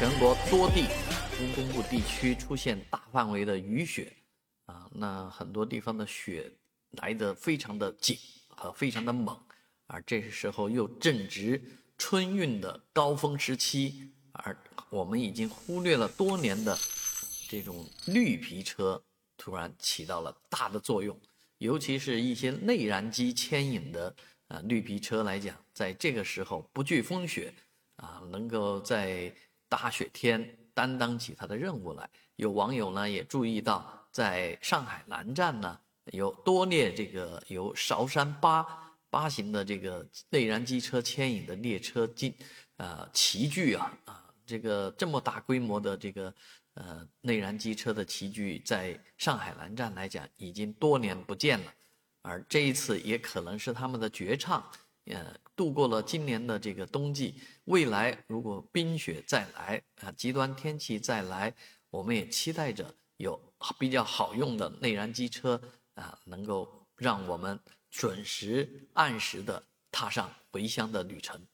全国多地中东部地区出现大范围的雨雪，啊，那很多地方的雪来得非常的紧和非常的猛，而这时候又正值春运的高峰时期，而我们已经忽略了多年的这种绿皮车突然起到了大的作用，尤其是一些内燃机牵引的啊绿皮车来讲，在这个时候不惧风雪。啊，能够在大雪天担当起他的任务来。有网友呢也注意到，在上海南站呢有多列这个由韶山八八型的这个内燃机车牵引的列车进，呃齐聚啊啊，这个这么大规模的这个呃内燃机车的齐聚，在上海南站来讲已经多年不见了，而这一次也可能是他们的绝唱。呃，度过了今年的这个冬季，未来如果冰雪再来啊，极端天气再来，我们也期待着有比较好用的内燃机车啊，能够让我们准时按时的踏上回乡的旅程。